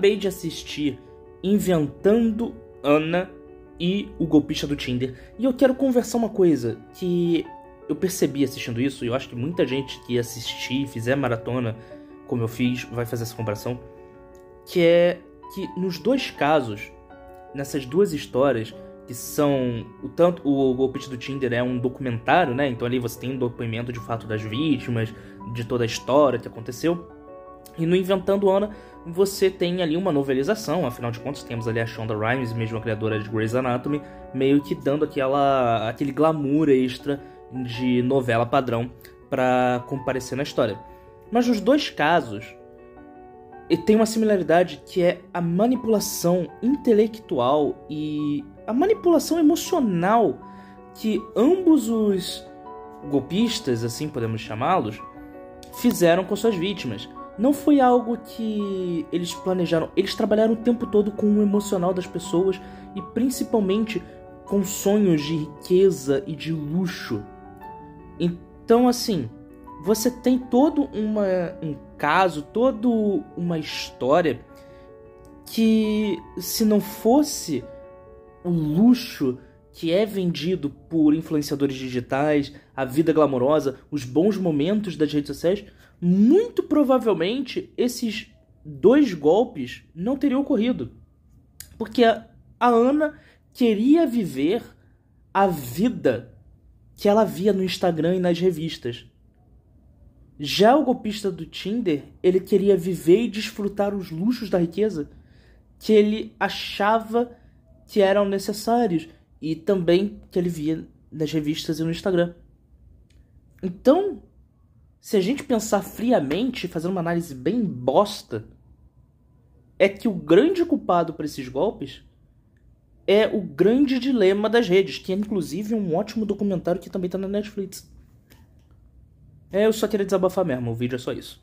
acabei de assistir Inventando Ana e o golpista do Tinder. E eu quero conversar uma coisa que eu percebi assistindo isso, e eu acho que muita gente que assistir, fizer maratona, como eu fiz, vai fazer essa comparação, que é que nos dois casos, nessas duas histórias, que são o tanto o golpista do Tinder é um documentário, né? Então ali você tem um depoimento de fato das vítimas, de toda a história que aconteceu. E no Inventando Ana, você tem ali uma novelização, afinal de contas temos ali a Shonda Rhimes, mesmo a criadora de Grey's Anatomy, meio que dando aquela aquele glamour extra de novela padrão para comparecer na história. Mas nos dois casos, tem uma similaridade que é a manipulação intelectual e a manipulação emocional que ambos os golpistas, assim podemos chamá-los, fizeram com suas vítimas. Não foi algo que eles planejaram, eles trabalharam o tempo todo com o emocional das pessoas e principalmente com sonhos de riqueza e de luxo. Então, assim, você tem todo uma, um caso, toda uma história que, se não fosse o luxo que é vendido por influenciadores digitais, a vida glamourosa, os bons momentos das redes sociais, muito provavelmente esses dois golpes não teriam ocorrido. Porque a, a Ana queria viver a vida que ela via no Instagram e nas revistas. Já o golpista do Tinder, ele queria viver e desfrutar os luxos da riqueza que ele achava que eram necessários e também que ele via nas revistas e no Instagram. Então, se a gente pensar friamente, fazendo uma análise bem bosta, é que o grande culpado por esses golpes é o grande dilema das redes, que é inclusive um ótimo documentário que também está na Netflix. É, eu só queria desabafar mesmo, o vídeo é só isso.